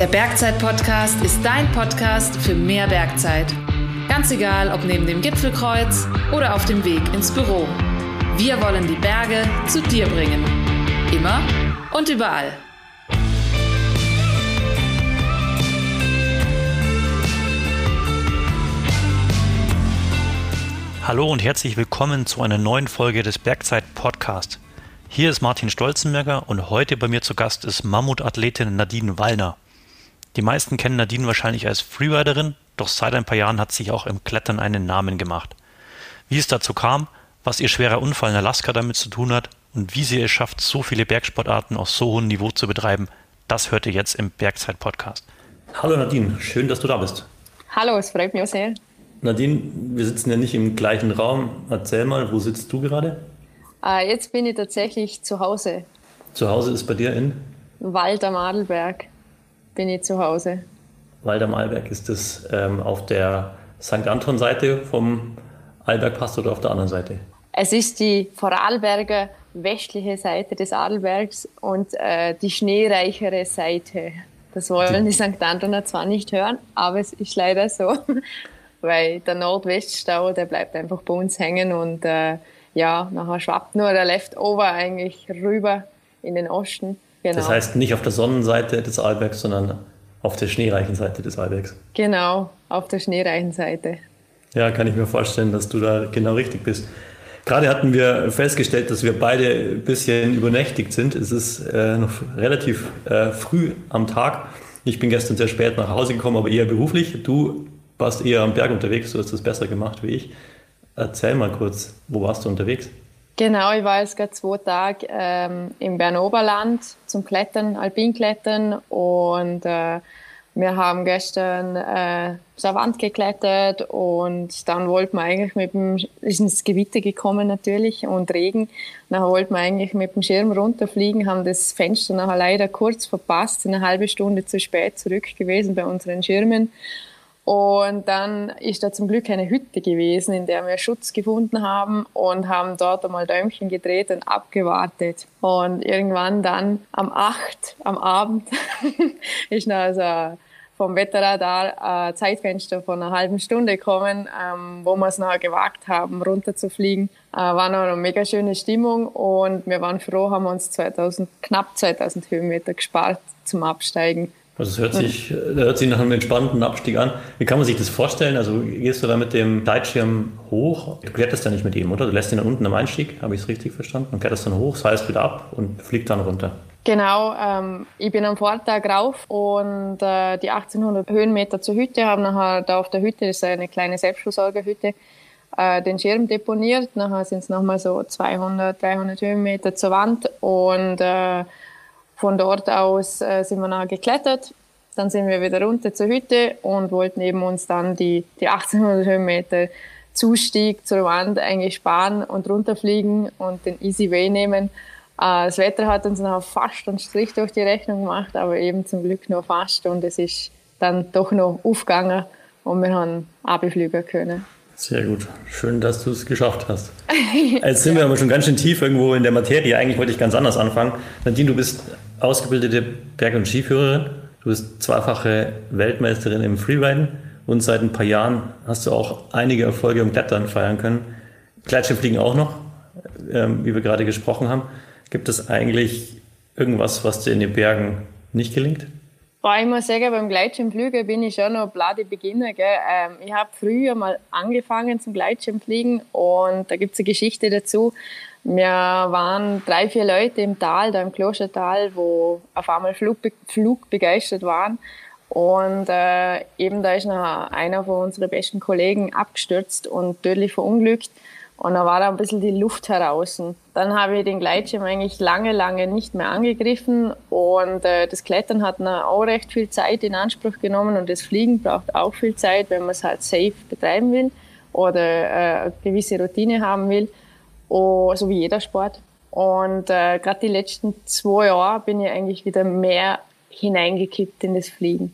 Der Bergzeit-Podcast ist dein Podcast für mehr Bergzeit. Ganz egal, ob neben dem Gipfelkreuz oder auf dem Weg ins Büro. Wir wollen die Berge zu dir bringen. Immer und überall. Hallo und herzlich willkommen zu einer neuen Folge des Bergzeit Podcast. Hier ist Martin Stolzenberger und heute bei mir zu Gast ist Mammutathletin Nadine Wallner. Die meisten kennen Nadine wahrscheinlich als Freeriderin, doch seit ein paar Jahren hat sie sich auch im Klettern einen Namen gemacht. Wie es dazu kam, was ihr schwerer Unfall in Alaska damit zu tun hat und wie sie es schafft, so viele Bergsportarten auf so hohem Niveau zu betreiben, das hört ihr jetzt im Bergzeit Podcast. Hallo Nadine, schön, dass du da bist. Hallo, es freut mich auch sehr. Nadine, wir sitzen ja nicht im gleichen Raum. Erzähl mal, wo sitzt du gerade? Äh, jetzt bin ich tatsächlich zu Hause. Zu Hause ist bei dir in? Wald am Adelberg bin ich zu Hause. Wald am Arlberg, ist das ähm, auf der St. Anton-Seite vom Arlbergpass oder auf der anderen Seite? Es ist die Vorarlberger westliche Seite des Adelbergs und äh, die schneereichere Seite. Das wollen die St. Antoner zwar nicht hören, aber es ist leider so, weil der Nordweststau, der bleibt einfach bei uns hängen und äh, ja, nachher schwappt nur der Leftover eigentlich rüber in den Osten. Genau. Das heißt nicht auf der Sonnenseite des Arlbergs, sondern auf der schneereichen Seite des Arlbergs. Genau, auf der schneereichen Seite. Ja, kann ich mir vorstellen, dass du da genau richtig bist. Gerade hatten wir festgestellt, dass wir beide ein bisschen übernächtigt sind. Es ist äh, noch relativ äh, früh am Tag. Ich bin gestern sehr spät nach Hause gekommen, aber eher beruflich. Du warst eher am Berg unterwegs, du hast das besser gemacht wie ich. Erzähl mal kurz, wo warst du unterwegs? Genau, ich war jetzt gerade zwei Tage ähm, im Bernoberland zum Klettern, Alpinklettern und äh, wir haben gestern äh, zur Wand geklettert und dann wollten wir eigentlich mit dem, ist ins Gewitter gekommen natürlich und Regen, dann wollten wir eigentlich mit dem Schirm runterfliegen, haben das Fenster nachher leider kurz verpasst, eine halbe Stunde zu spät zurück gewesen bei unseren Schirmen und dann ist da zum Glück eine Hütte gewesen, in der wir Schutz gefunden haben und haben dort einmal Däumchen gedreht und abgewartet. Und irgendwann dann am 8 am Abend ist noch also vom Wetterradar ein Zeitfenster von einer halben Stunde gekommen, ähm, wo wir es noch gewagt haben, runterzufliegen. Äh, war noch eine mega schöne Stimmung und wir waren froh, haben uns 2000, knapp 2000 Höhenmeter gespart zum Absteigen. Also es hört sich, hört sich nach einem entspannten Abstieg an. Wie kann man sich das vorstellen? Also gehst du da mit dem Gleitschirm hoch? Du kletterst ja nicht mit ihm, oder? Du lässt ihn dann unten am Einstieg, habe ich es richtig verstanden? Und kletterst dann hoch, seilst wieder ab und fliegt dann runter. Genau, ähm, ich bin am Vortag rauf und äh, die 1800 Höhenmeter zur Hütte haben nachher da auf der Hütte, das ist eine kleine Selbstversorgerhütte, äh, den Schirm deponiert. Nachher sind es nochmal so 200, 300 Höhenmeter zur Wand und äh, von dort aus äh, sind wir nachher geklettert. Dann sind wir wieder runter zur Hütte und wollten eben uns dann die, die 1800 Höhenmeter Zustieg zur Wand eigentlich sparen und runterfliegen und den Easy Way nehmen. Äh, das Wetter hat uns noch fast einen Strich durch die Rechnung gemacht, aber eben zum Glück nur fast und es ist dann doch noch aufgegangen und wir haben abfliegen können. Sehr gut. Schön, dass du es geschafft hast. Jetzt sind wir aber schon ganz schön tief irgendwo in der Materie. Eigentlich wollte ich ganz anders anfangen. Nadine, du bist ausgebildete Berg- und Skiführerin. Du bist zweifache Weltmeisterin im Freeriden und seit ein paar Jahren hast du auch einige Erfolge im Klettern feiern können. Gleitschirmfliegen auch noch, ähm, wie wir gerade gesprochen haben. Gibt es eigentlich irgendwas, was dir in den Bergen nicht gelingt? Boah, ich muss sagen, beim Gleitschirmfliegen bin ich schon noch blade Beginner. Gell? Ähm, ich habe früher mal angefangen zum Gleitschirmfliegen und da gibt es eine Geschichte dazu. Wir waren drei, vier Leute im Tal, da im Klostertal, wo auf einmal Flugbe flugbegeistert waren. Und äh, eben da ist noch einer von unseren besten Kollegen abgestürzt und tödlich verunglückt. Und da war da ein bisschen die Luft heraus. Dann habe ich den Gleitschirm eigentlich lange, lange nicht mehr angegriffen. Und äh, das Klettern hat auch recht viel Zeit in Anspruch genommen. Und das Fliegen braucht auch viel Zeit, wenn man es halt safe betreiben will oder äh, eine gewisse Routine haben will so wie jeder Sport. Und äh, gerade die letzten zwei Jahre bin ich eigentlich wieder mehr hineingekippt in das Fliegen.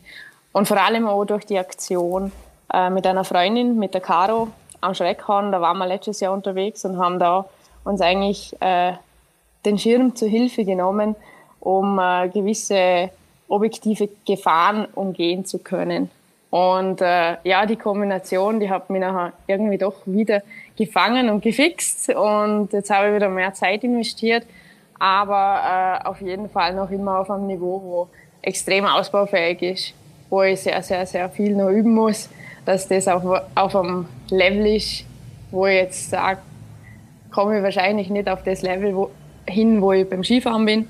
Und vor allem auch durch die Aktion äh, mit einer Freundin, mit der Caro am Schreckhorn. Da waren wir letztes Jahr unterwegs und haben da uns eigentlich äh, den Schirm zur Hilfe genommen, um äh, gewisse objektive Gefahren umgehen zu können. Und äh, ja, die Kombination, die hat mich nachher irgendwie doch wieder gefangen und gefixt. Und jetzt habe ich wieder mehr Zeit investiert, aber äh, auf jeden Fall noch immer auf einem Niveau, wo extrem ausbaufähig ist, wo ich sehr, sehr, sehr viel noch üben muss, dass das auf, auf einem Level ist, wo ich jetzt sage, komme ich wahrscheinlich nicht auf das Level wo, hin, wo ich beim Skifahren bin,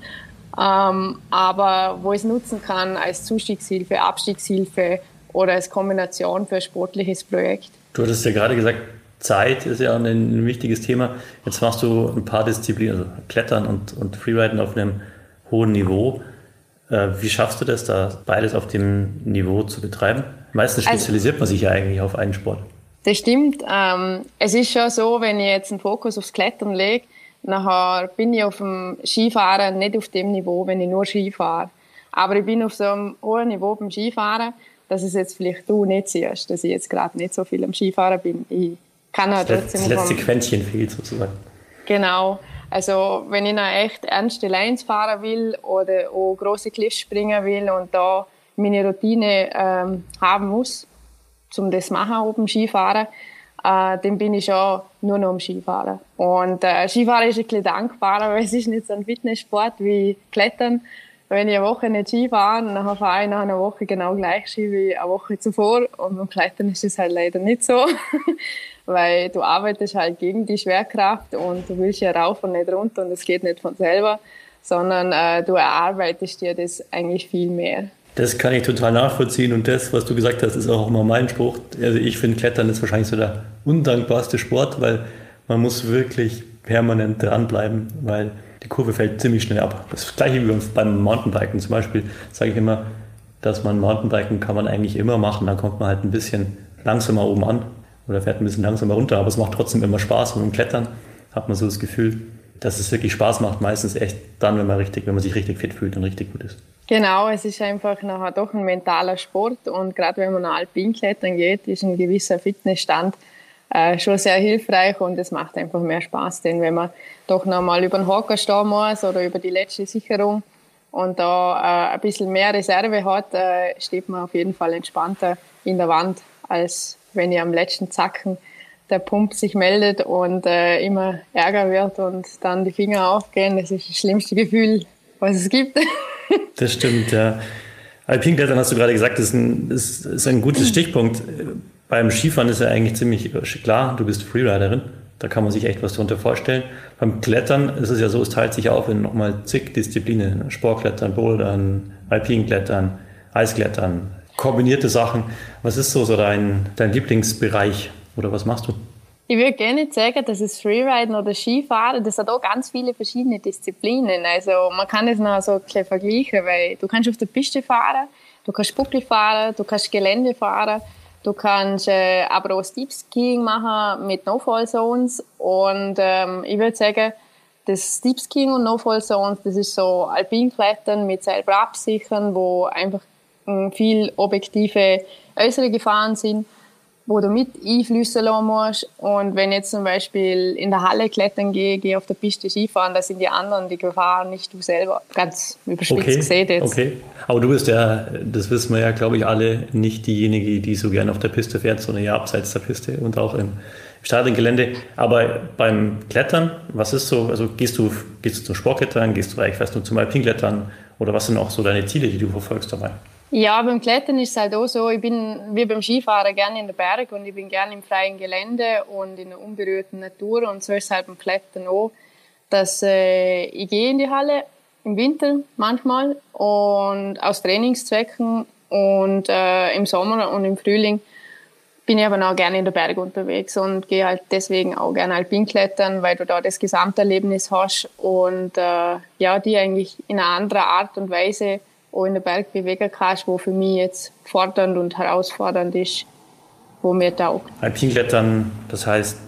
ähm, aber wo ich es nutzen kann als Zustiegshilfe, Abstiegshilfe oder als Kombination für ein sportliches Projekt. Du hattest ja gerade gesagt, Zeit ist ja ein, ein wichtiges Thema. Jetzt machst du ein paar Disziplinen, also Klettern und, und Freeriden auf einem hohen Niveau. Äh, wie schaffst du das, da beides auf dem Niveau zu betreiben? Meistens also spezialisiert also, man sich ja eigentlich auf einen Sport. Das stimmt. Ähm, es ist schon so, wenn ich jetzt einen Fokus aufs Klettern lege, nachher bin ich auf dem Skifahren nicht auf dem Niveau, wenn ich nur Ski fahre. Aber ich bin auf so einem hohen Niveau beim Skifahren, dass es jetzt vielleicht du nicht siehst, dass ich jetzt gerade nicht so viel am Skifahren bin. Ich kann halt trotzdem... Das letzte Quäntchen fehlt sozusagen. Genau. Also wenn ich noch echt ernste Lines fahren will oder auch große Cliffs springen will und da meine Routine ähm, haben muss, um das zu machen oben Skifahren, äh, dann bin ich schon nur noch am Skifahren. Und äh, Skifahren ist ein bisschen dankbarer, weil es ist nicht so ein Fitnesssport wie Klettern. Wenn ich eine Woche nicht Ski fahre, dann fahre ich nach einer Woche genau gleich Ski wie eine Woche zuvor. Und beim Klettern ist es halt leider nicht so. weil du arbeitest halt gegen die Schwerkraft und du willst ja rauf und nicht runter und es geht nicht von selber, sondern äh, du erarbeitest dir das eigentlich viel mehr. Das kann ich total nachvollziehen und das, was du gesagt hast, ist auch immer mein Spruch. Also ich finde, Klettern ist wahrscheinlich so der undankbarste Sport, weil man muss wirklich permanent dranbleiben, weil die Kurve fällt ziemlich schnell ab. Das gleiche wie beim Mountainbiken zum Beispiel, sage ich immer, dass man Mountainbiken kann man eigentlich immer machen, dann kommt man halt ein bisschen langsamer oben an oder fährt ein bisschen langsamer runter, aber es macht trotzdem immer Spaß und beim Klettern hat man so das Gefühl, dass es wirklich Spaß macht, meistens echt dann, wenn man richtig, wenn man sich richtig fit fühlt und richtig gut ist. Genau, es ist einfach nachher doch ein mentaler Sport und gerade wenn man Alpinklettern geht, ist ein gewisser Fitnessstand äh, schon sehr hilfreich und es macht einfach mehr Spaß, denn wenn man doch nochmal über den Hocker stehen muss oder über die letzte Sicherung und da äh, ein bisschen mehr Reserve hat, äh, steht man auf jeden Fall entspannter in der Wand, als wenn ihr am letzten Zacken der Pump sich meldet und äh, immer ärger wird und dann die Finger aufgehen. Das ist das schlimmste Gefühl, was es gibt. Das stimmt, ja. Alpinklettern hast du gerade gesagt, ist ein, ist, ist ein gutes Stichpunkt. Beim Skifahren ist ja eigentlich ziemlich klar, du bist Freeriderin. Da kann man sich echt was darunter vorstellen. Beim Klettern ist es ja so, es teilt sich auf in nochmal zig Disziplinen. Sportklettern, Bouldern, Alpinklettern, Eisklettern, kombinierte Sachen. Was ist so, so dein, dein Lieblingsbereich oder was machst du? Ich würde gerne sagen, dass es Freeriden oder Skifahren, das hat auch ganz viele verschiedene Disziplinen. Also man kann es noch so ein vergleichen, weil du kannst auf der Piste fahren, du kannst Buckel fahren, du kannst Gelände fahren, du kannst äh, aber auch Steep Skiing machen mit No-Fall Zones und ähm, ich würde sagen, das Steep Skiing und No-Fall Zones, das ist so Alpinklettern mit selber absichern, wo einfach äh, viel objektive äußere Gefahren sind wo du mit einflüssen lassen musst. Und wenn ich jetzt zum Beispiel in der Halle klettern gehe, gehe auf der Piste Skifahren, da sind die anderen die Gefahr, nicht du selber. Ganz überspitzt okay, gesehen jetzt. Okay, aber du bist ja, das wissen wir ja, glaube ich, alle, nicht diejenige, die so gerne auf der Piste fährt, sondern ja abseits der Piste und auch im Stadiongelände. Aber beim Klettern, was ist so, also gehst du, gehst du zum Sportklettern, gehst du vielleicht fast nur zum Alpinklettern oder was sind auch so deine Ziele, die du verfolgst dabei? Ja, beim Klettern ist es halt auch so, ich bin wie beim Skifahren gerne in den Berg und ich bin gerne im freien Gelände und in der unberührten Natur und so ist es halt beim Klettern auch, dass äh, ich gehe in die Halle im Winter manchmal und aus Trainingszwecken und äh, im Sommer und im Frühling bin ich aber auch gerne in den Berg unterwegs und gehe halt deswegen auch gerne Alpinklettern, weil du da das Gesamterlebnis hast und äh, ja, die eigentlich in einer anderen Art und Weise auch in den Berg bewegen kannst, wo für mich jetzt fordernd und herausfordernd ist, wo mir taugt. Alpinklettern, das heißt,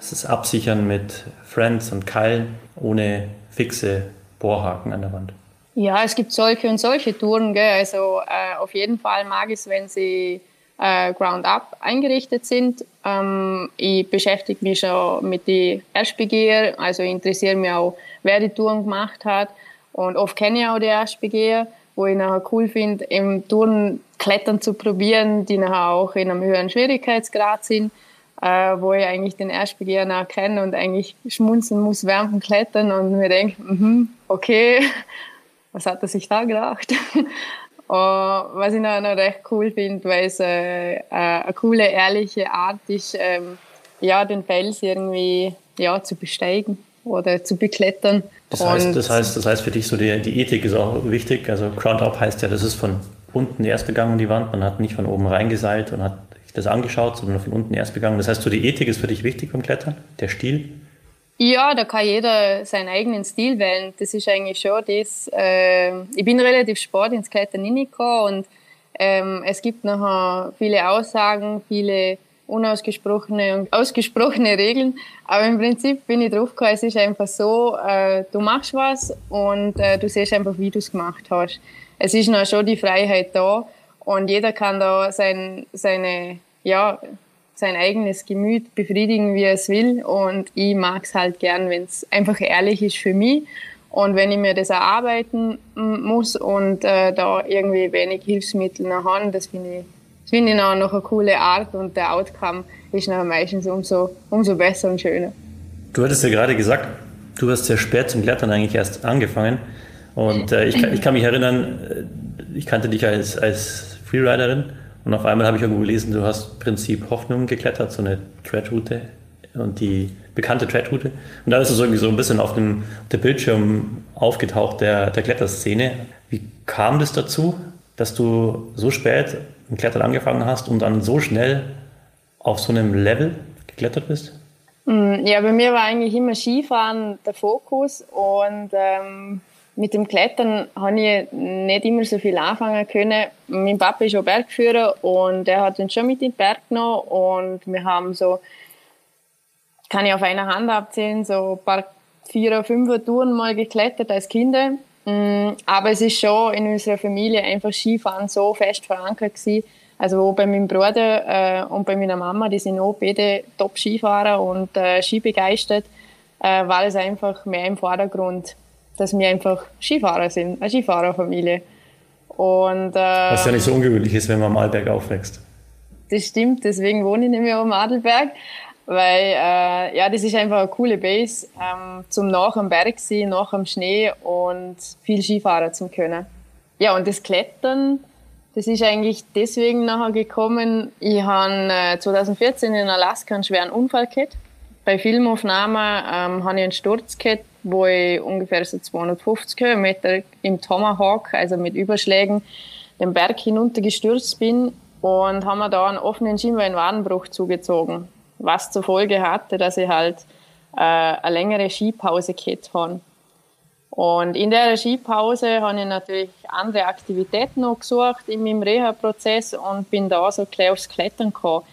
es ist Absichern mit Friends und Keilen ohne fixe Bohrhaken an der Wand. Ja, es gibt solche und solche Touren. Gell? Also äh, auf jeden Fall mag ich es, wenn sie äh, Ground-up eingerichtet sind. Ähm, ich beschäftige mich schon mit den Erstbegeher, also interessiere mich auch, wer die Touren gemacht hat. Und oft kenne ich auch die Erstbegeher wo ich nachher cool finde, im Touren Klettern zu probieren, die nachher auch in einem höheren Schwierigkeitsgrad sind, äh, wo ich eigentlich den Erstbegehr nach kenne und eigentlich schmunzeln muss während dem Klettern und mir denke, mm okay, was hat er sich da gedacht? uh, was ich noch, noch recht cool finde, weil es äh, äh, eine coole, ehrliche Art ist, ähm, ja, den Fels irgendwie ja, zu besteigen oder zu beklettern. Das heißt, das heißt, das heißt für dich so die, die Ethik ist auch wichtig. Also Ground Up heißt ja, das ist von unten erst begangen die Wand. Man hat nicht von oben reingeseilt und hat sich das angeschaut, sondern von unten erst begangen. Das heißt, so die Ethik ist für dich wichtig beim Klettern, der Stil. Ja, da kann jeder seinen eigenen Stil wählen. Das ist eigentlich schon das. Äh, ich bin relativ spät ins Klettern hineingekommen und ähm, es gibt nachher viele Aussagen, viele unausgesprochene und ausgesprochene Regeln. Aber im Prinzip bin ich drauf gekommen, es ist einfach so, äh, du machst was und äh, du siehst einfach, wie du es gemacht hast. Es ist noch schon die Freiheit da und jeder kann da sein, seine, ja, sein eigenes Gemüt befriedigen, wie er es will. Und ich mag es halt gern, wenn es einfach ehrlich ist für mich. Und wenn ich mir das erarbeiten muss und äh, da irgendwie wenig Hilfsmittel noch habe, das finde ich das finde ich noch eine coole Art und der Outcome ist nachher meistens umso, umso besser und schöner. Du hattest ja gerade gesagt, du hast sehr spät zum Klettern eigentlich erst angefangen. Und äh, ich, ich kann mich erinnern, äh, ich kannte dich als, als Freeriderin und auf einmal habe ich irgendwo gelesen, du hast Prinzip Hoffnung geklettert, so eine Treadroute und die bekannte Treadroute. Und da ist es irgendwie so ein bisschen auf dem der Bildschirm aufgetaucht, der, der Kletterszene. Wie kam das dazu, dass du so spät Klettern angefangen hast und dann so schnell auf so einem Level geklettert bist? Mm, ja, bei mir war eigentlich immer Skifahren der Fokus und ähm, mit dem Klettern habe ich nicht immer so viel anfangen können. Mein Papa ist auch Bergführer und er hat uns schon mit in den Berg genommen und wir haben so, kann ich auf einer Hand abzählen, so ein paar vier oder fünf Touren mal geklettert als Kinder. Mm, aber es ist schon in unserer Familie einfach Skifahren so fest verankert gewesen. Also bei meinem Bruder äh, und bei meiner Mama, die sind auch beide Top-Skifahrer und äh, skibegeistert, äh, war es einfach mehr im Vordergrund, dass wir einfach Skifahrer sind, eine Skifahrerfamilie. Und, äh, Was ja nicht so ungewöhnlich ist, wenn man am Arlberg aufwächst. Das stimmt, deswegen wohne ich nämlich auch am Adelberg weil äh, ja, das ist einfach eine coole Base ähm, zum nach am Berg sein, nach am Schnee und viel Skifahren zu können. Ja, und das Klettern, das ist eigentlich deswegen nachher gekommen. Ich habe äh, 2014 in Alaska einen schweren Unfall gehabt. Bei Filmaufnahmen ähm, habe ich einen Sturz gehabt, wo ich ungefähr so 250 Höhenmeter im Tomahawk, also mit Überschlägen, den Berg hinuntergestürzt bin und haben mir da einen offenen Schienbeinwadenbruch zugezogen was zur Folge hatte, dass ich halt äh, eine längere Skipause gehabt habe. Und in der Skipause habe ich natürlich andere Aktivitäten noch gesucht in meinem Reha-Prozess und bin da so gleich aufs Klettern gekommen,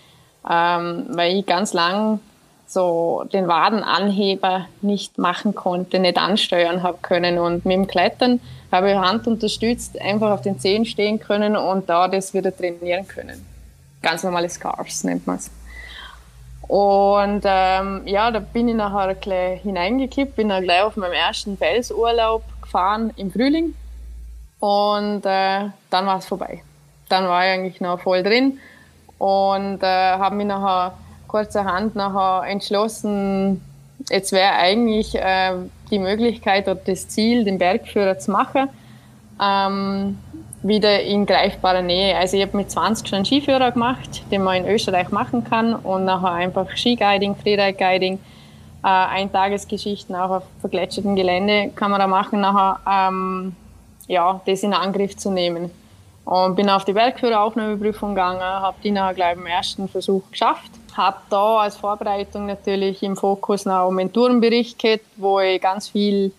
ähm, weil ich ganz lang so den Wadenanheber nicht machen konnte, nicht ansteuern habe können. Und mit dem Klettern habe ich Hand unterstützt, einfach auf den Zehen stehen können und da das wieder trainieren können. Ganz normale Scarves nennt man es. Und ähm, ja, da bin ich nachher gleich hineingekippt, bin dann gleich auf meinem ersten Felsurlaub gefahren im Frühling. Und äh, dann war es vorbei. Dann war ich eigentlich noch voll drin und äh, habe mich nachher kurzerhand nachher entschlossen, jetzt wäre eigentlich äh, die Möglichkeit oder das Ziel, den Bergführer zu machen. Ähm, wieder in greifbarer Nähe. Also ich habe mit 20 schon Skiführer gemacht, den man in Österreich machen kann und nachher einfach Skiguiding, Freeride-Guiding, äh, Eintagesgeschichten auch auf vergletschertem Gelände kann man da machen, nachher ähm, ja, das in Angriff zu nehmen. Und bin auf die Bergführeraufnahmeprüfung gegangen, habe die nachher gleich im ersten Versuch geschafft. Habe da als Vorbereitung natürlich im Fokus noch um einen Tourenbericht gehabt, wo ich ganz viel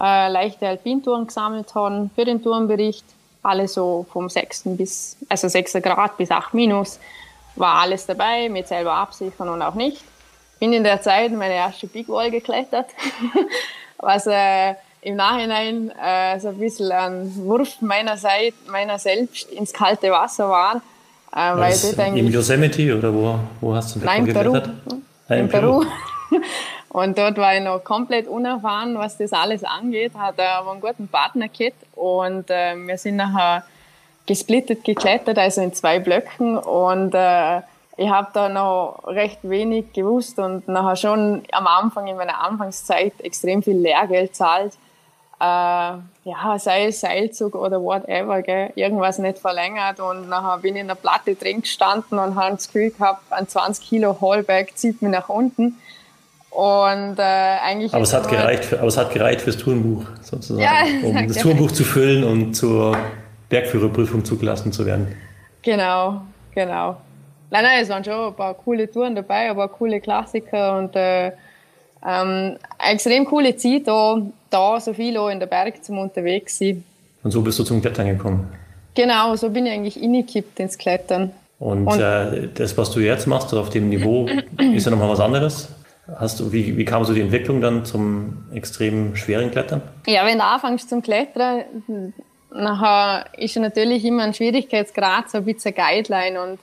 äh, leichte Alpintouren gesammelt habe für den Tourenbericht alle so vom 6. bis, also 6 Grad bis 8 minus, war alles dabei, mit selber absichern und auch nicht. Bin in der Zeit meine erste Big Wall geklettert, was äh, im Nachhinein äh, so ein bisschen ein Wurf meiner Seite, meiner selbst ins kalte Wasser war. Äh, weil Im Yosemite oder wo, wo hast du Nein, Peru. Ah, in Peru. Und dort war ich noch komplett unerfahren, was das alles angeht, hatte aber einen guten Partner gehabt. Und äh, wir sind nachher gesplittet geklettert, also in zwei Blöcken. Und äh, ich habe da noch recht wenig gewusst und nachher schon am Anfang in meiner Anfangszeit extrem viel Lehrgeld zahlt. Äh, ja, sei es Seilzug oder whatever, gell, irgendwas nicht verlängert. Und nachher bin ich in der Platte drin gestanden und habe das Gefühl gehabt, ein 20 Kilo Hallback zieht mich nach unten. Und äh, eigentlich. Aber es hat gereicht, für, aber es hat gereicht fürs Tourenbuch sozusagen, ja, um das Tourenbuch zu füllen und zur Bergführerprüfung zugelassen zu werden. Genau, genau. Nein, nein, es waren schon ein paar coole Touren dabei, aber coole Klassiker und äh, ähm, extrem coole Zeit, da, da so viel auch in der Berg zum unterwegs sein. Und so bist du zum Klettern gekommen? Genau, so bin ich eigentlich ingekippt ins Klettern. Und, und äh, das, was du jetzt machst, auf dem Niveau, ist ja nochmal was anderes? Hast du, wie, wie kam so die Entwicklung dann zum extrem schweren Klettern? Ja, wenn du anfängst zum Klettern, nachher ist natürlich immer ein Schwierigkeitsgrad so ein bisschen eine Guideline und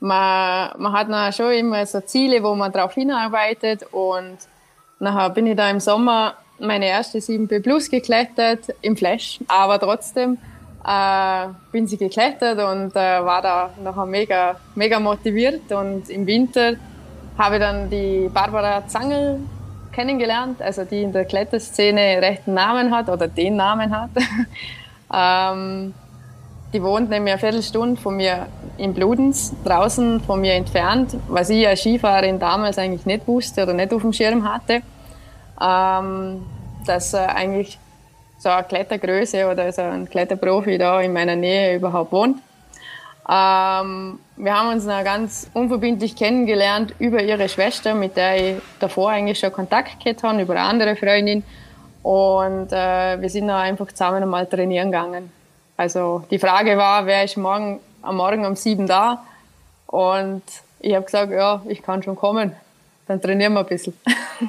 man, man hat dann schon immer so Ziele, wo man darauf hinarbeitet und nachher bin ich da im Sommer meine erste 7B Plus geklettert im Flash, aber trotzdem äh, bin sie geklettert und äh, war da nachher mega, mega motiviert und im Winter habe dann die Barbara Zangel kennengelernt, also die in der Kletterszene rechten Namen hat oder den Namen hat. ähm, die wohnt nämlich eine Viertelstunde von mir in Bludenz, draußen von mir entfernt, was ich als Skifahrerin damals eigentlich nicht wusste oder nicht auf dem Schirm hatte, ähm, dass äh, eigentlich so eine Klettergröße oder so ein Kletterprofi da in meiner Nähe überhaupt wohnt. Ähm, wir haben uns dann ganz unverbindlich kennengelernt über ihre Schwester, mit der ich davor eigentlich schon Kontakt gehabt habe, über eine andere Freundin. Und äh, wir sind dann einfach zusammen einmal trainieren gegangen. Also die Frage war, wer ist morgen, am Morgen um sieben da? Und ich habe gesagt, ja, ich kann schon kommen. Dann trainieren wir ein bisschen.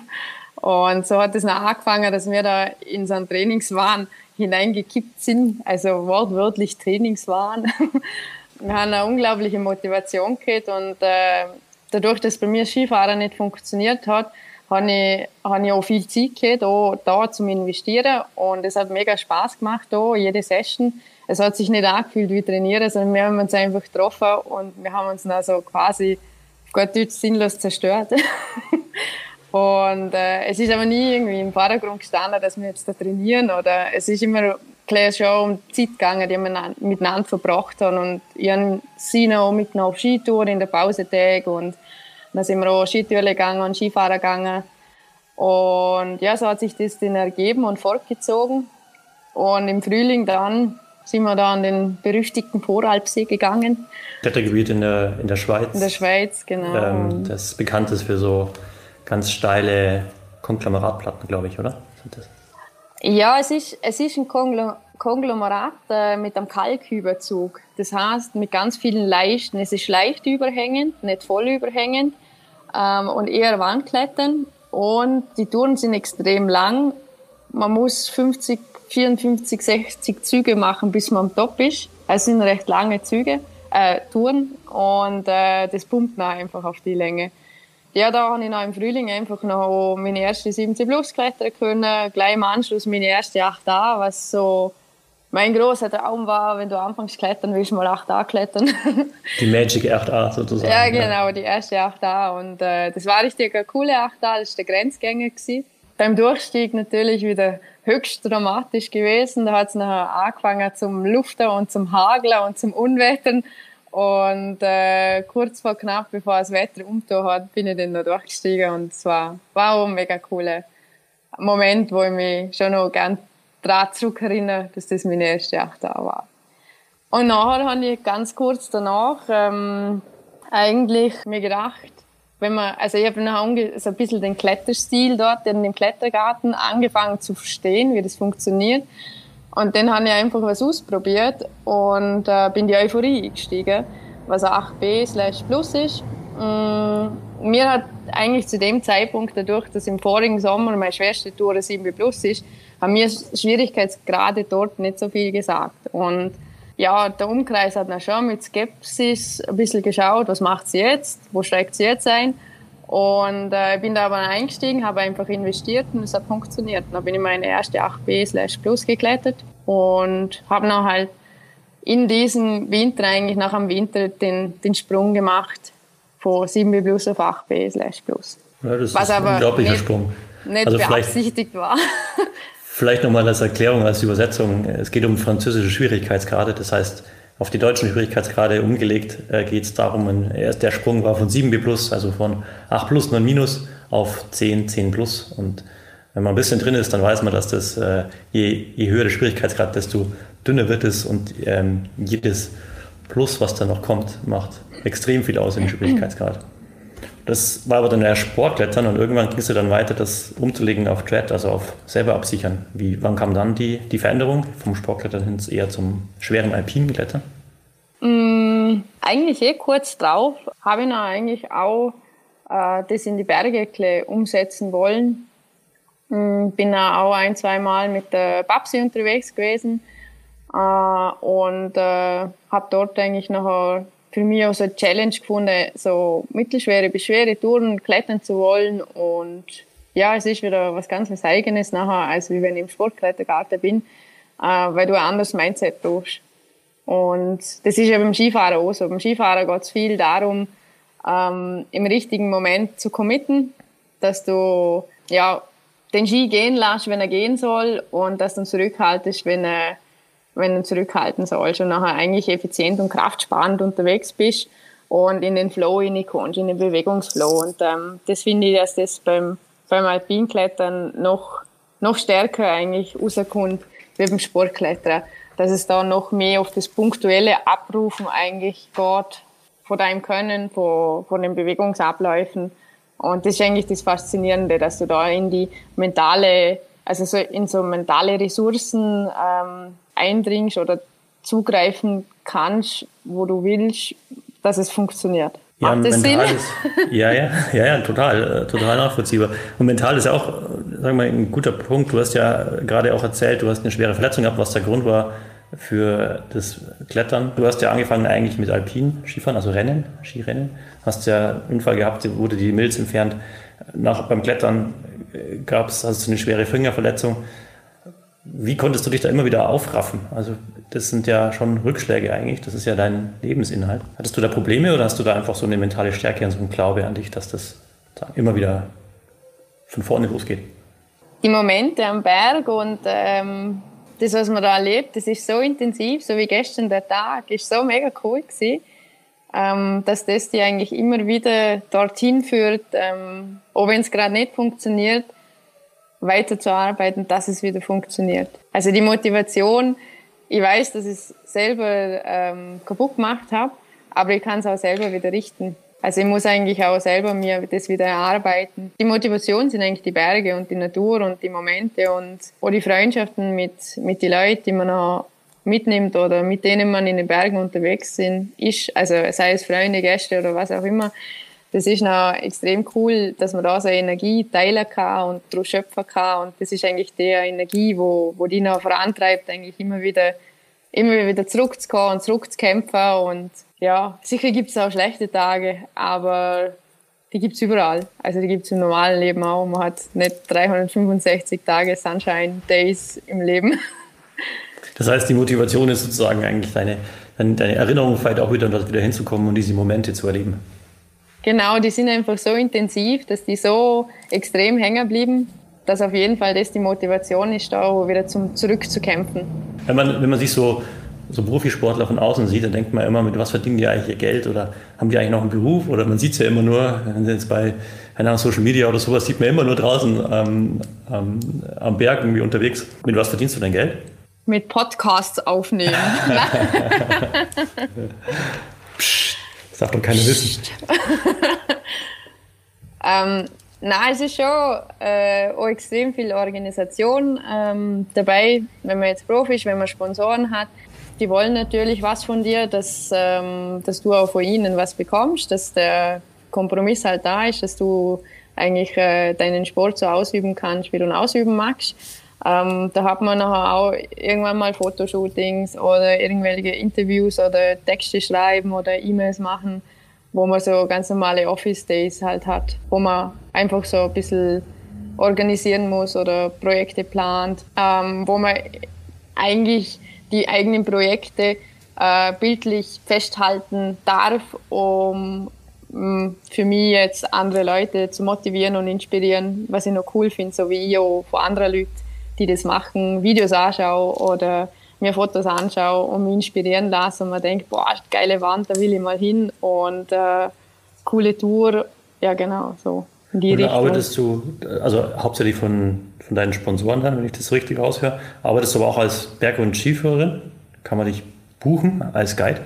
Und so hat es dann angefangen, dass wir da in so einen Trainingswahn hineingekippt sind, also wortwörtlich Trainingswahn. wir haben eine unglaubliche Motivation gehabt und äh, dadurch, dass bei mir Skifahren nicht funktioniert hat, habe ich, hab ich auch viel Zeit gehabt, auch da zum Investieren und es hat mega Spaß gemacht, auch, jede Session. Es hat sich nicht angefühlt wie trainieren, sondern wir haben uns einfach getroffen und wir haben uns dann so quasi auf Gott Deutsch sinnlos zerstört. und äh, es ist aber nie irgendwie im Vordergrund gestanden, dass wir jetzt da trainieren oder es ist immer klar schon um die Zeit gegangen, die wir miteinander verbracht haben. Und ich habe sie noch mit auf Skitour in der Pausetag und dann sind wir auch Skitouren gegangen und Skifahren gegangen. Und ja, so hat sich das dann ergeben und fortgezogen. Und im Frühling dann sind wir da an den berüchtigten Voralpsee gegangen. Klettergebiet in der, in der Schweiz. In der Schweiz, genau. Ähm, das bekannt ist für so ganz steile Konglomeratplatten, glaube ich, oder? Ja, es ist, es ist ein Konglomerat äh, mit einem Kalküberzug. Das heißt, mit ganz vielen leichten, es ist leicht überhängend, nicht voll überhängend ähm, und eher Wandklettern. Und die Touren sind extrem lang. Man muss 50, 54, 60 Züge machen, bis man am Top ist. Es sind recht lange Züge, äh, Touren und äh, das pumpt einfach auf die Länge ja, da habe ich noch im Frühling einfach noch meine erste 70 Plus klettern können. Gleich im Anschluss meine erste 8a, was so mein großer Traum war, wenn du anfängst klettern willst, mal 8a klettern. Die Magic 8a sozusagen. Ja, genau, die erste 8a. Und äh, das war richtig eine coole 8a, das war der Grenzgänger. Gewesen. Beim Durchstieg natürlich wieder höchst dramatisch gewesen. Da hat es nachher angefangen zum Luften und zum Hageln und zum Unwettern. Und äh, kurz vor knapp, bevor das Wetter umgetan hat, bin ich dann noch durchgestiegen und es war, auch ein mega cooler Moment, wo ich mich schon noch gerne daran zurückerinnere, dass das meine erste Achterbahn war. Und nachher habe ich ganz kurz danach ähm, eigentlich mir gedacht, wenn man, also ich habe nachher so ein bisschen den Kletterstil dort in dem Klettergarten angefangen zu verstehen, wie das funktioniert. Und dann habe ich einfach was ausprobiert und äh, bin die Euphorie eingestiegen, was 8b slash plus ist. Mm, mir hat eigentlich zu dem Zeitpunkt, dadurch, dass im vorigen Sommer meine schwerste Tour 7b plus ist, haben mir Schwierigkeitsgrade dort nicht so viel gesagt. Und ja, der Umkreis hat dann schon mit Skepsis ein bisschen geschaut, was macht sie jetzt, wo steigt sie jetzt ein. Und äh, bin da aber eingestiegen, habe einfach investiert und es hat funktioniert. Dann bin ich meine erste 8B slash Plus geklettert und habe dann halt in diesem Winter, eigentlich nach dem Winter, den, den Sprung gemacht von 7B Plus auf 8B slash Plus. Ja, das Was ist ein unglaublicher nicht, Sprung. Nicht also beabsichtigt war. Vielleicht nochmal als Erklärung, als Übersetzung. Es geht um französische Schwierigkeitsgrade. Das heißt, auf die deutschen Schwierigkeitsgrade umgelegt äh, geht es darum, der Sprung war von 7B plus, also von 8 plus, 9 minus auf 10, 10 plus. Und wenn man ein bisschen drin ist, dann weiß man, dass das äh, je, je höher der Schwierigkeitsgrad, desto dünner wird es und ähm, jedes Plus, was da noch kommt, macht extrem viel aus im Schwierigkeitsgrad. Das war aber dann eher Sportklettern und irgendwann ging es dann weiter, das umzulegen auf Thread, also auf selber absichern. Wie, wann kam dann die, die Veränderung vom Sportklettern hin eher zum schweren alpinen Klettern? Mm, eigentlich eh kurz drauf habe ich noch eigentlich auch äh, das in die Berge umsetzen wollen. Mm, bin auch ein, zwei Mal mit der Babsi unterwegs gewesen äh, und äh, habe dort eigentlich noch für mich auch so eine Challenge gefunden, so mittelschwere bis schwere Touren klettern zu wollen. Und ja, es ist wieder was ganz was Eigenes nachher, als wenn ich im Sportklettergarten bin, äh, weil du ein anderes Mindset brauchst. Und das ist ja beim Skifahren auch so. Beim Skifahren geht es viel darum, ähm, im richtigen Moment zu committen, dass du ja, den Ski gehen lässt, wenn er gehen soll und dass du zurückhaltest, wenn er wenn du zurückhalten sollst und nachher eigentlich effizient und kraftsparend unterwegs bist und in den Flow hineinkommst, in den Bewegungsflow. Und ähm, das finde ich, dass das beim, beim Alpinklettern noch, noch stärker eigentlich rauskommt wie beim Sportklettern. Dass es da noch mehr auf das punktuelle Abrufen eigentlich geht von deinem Können, von, von den Bewegungsabläufen. Und das ist eigentlich das Faszinierende, dass du da in die mentale, also so in so mentale Ressourcen ähm, eindringst oder zugreifen kannst, wo du willst, dass es funktioniert. Ja, Macht das Sinn? Ist, ja, ja, ja, ja, total, äh, total nachvollziehbar. Und mental ist ja auch, sagen wir mal, ein guter Punkt. Du hast ja gerade auch erzählt, du hast eine schwere Verletzung gehabt, was der Grund war für das Klettern. Du hast ja angefangen eigentlich mit Alpin Skifahren, also Rennen, Skirennen. Hast ja einen Unfall gehabt, wurde die Milz entfernt. Nach, beim Klettern äh, gab es, hast du eine schwere Fingerverletzung. Wie konntest du dich da immer wieder aufraffen? Also das sind ja schon Rückschläge eigentlich, das ist ja dein Lebensinhalt. Hattest du da Probleme oder hast du da einfach so eine mentale Stärke und so einen Glaube an dich, dass das immer wieder von vorne losgeht? Die Momente am Berg und ähm, das, was man da erlebt, das ist so intensiv, so wie gestern der Tag, ist so mega cool gewesen, ähm, dass das die eigentlich immer wieder dorthin führt, ähm, auch wenn es gerade nicht funktioniert, weiterzuarbeiten, dass es wieder funktioniert. Also die Motivation, ich weiß, dass ich es selber ähm, kaputt gemacht habe, aber ich kann es auch selber wieder richten. Also ich muss eigentlich auch selber mir das wieder erarbeiten. Die Motivation sind eigentlich die Berge und die Natur und die Momente und auch die Freundschaften mit, mit den Leuten, die man auch mitnimmt oder mit denen man in den Bergen unterwegs sind, ist, also sei es Freunde, Gäste oder was auch immer, das ist noch extrem cool, dass man da so Energie teilen kann und daraus schöpfen kann. Und das ist eigentlich die Energie, wo, wo die noch vorantreibt, eigentlich immer wieder, immer wieder zurückzukommen und zurückzukämpfen. Und ja, sicher gibt es auch schlechte Tage, aber die gibt es überall. Also die gibt es im normalen Leben auch. Man hat nicht 365 Tage Sunshine Days im Leben. Das heißt, die Motivation ist sozusagen eigentlich deine, deine Erinnerung, vielleicht auch wieder wieder hinzukommen und diese Momente zu erleben. Genau, die sind einfach so intensiv, dass die so extrem hängen blieben, dass auf jeden Fall das die Motivation ist, da wieder zum zurückzukämpfen. Wenn man, wenn man sich so, so Profisportler von außen sieht, dann denkt man immer, mit was verdienen die eigentlich ihr Geld oder haben die eigentlich noch einen Beruf oder man sieht es ja immer nur, wenn sie jetzt bei einer Social Media oder sowas sieht man immer nur draußen ähm, ähm, am Berg irgendwie unterwegs. Mit was verdienst du dein Geld? Mit Podcasts aufnehmen. Psst. Darf doch keiner wissen. ähm, nein, es ist schon äh, auch extrem viel Organisation ähm, dabei, wenn man jetzt Profi ist, wenn man Sponsoren hat. Die wollen natürlich was von dir, dass, ähm, dass du auch von ihnen was bekommst, dass der Kompromiss halt da ist, dass du eigentlich äh, deinen Sport so ausüben kannst, wie du ihn ausüben magst. Ähm, da hat man nachher auch irgendwann mal Fotoshootings oder irgendwelche Interviews oder Texte schreiben oder E-Mails machen. wo man so ganz normale Office Days halt hat, wo man einfach so ein bisschen organisieren muss oder Projekte plant, ähm, wo man eigentlich die eigenen Projekte äh, bildlich festhalten darf, um mm, für mich jetzt andere Leute zu motivieren und inspirieren, was ich noch cool finde, so wie ich auch von anderen Leuten, die das machen, Videos anschaue oder mir Fotos anschaue und mich inspirieren lasse und man denkt, boah, geile Wand, da will ich mal hin und äh, coole Tour, ja genau, so in die und Richtung. arbeitest du, also hauptsächlich von, von deinen Sponsoren dann, wenn ich das richtig raushöre, arbeitest du aber auch als Berg- und Skiführerin? Kann man dich buchen als Guide?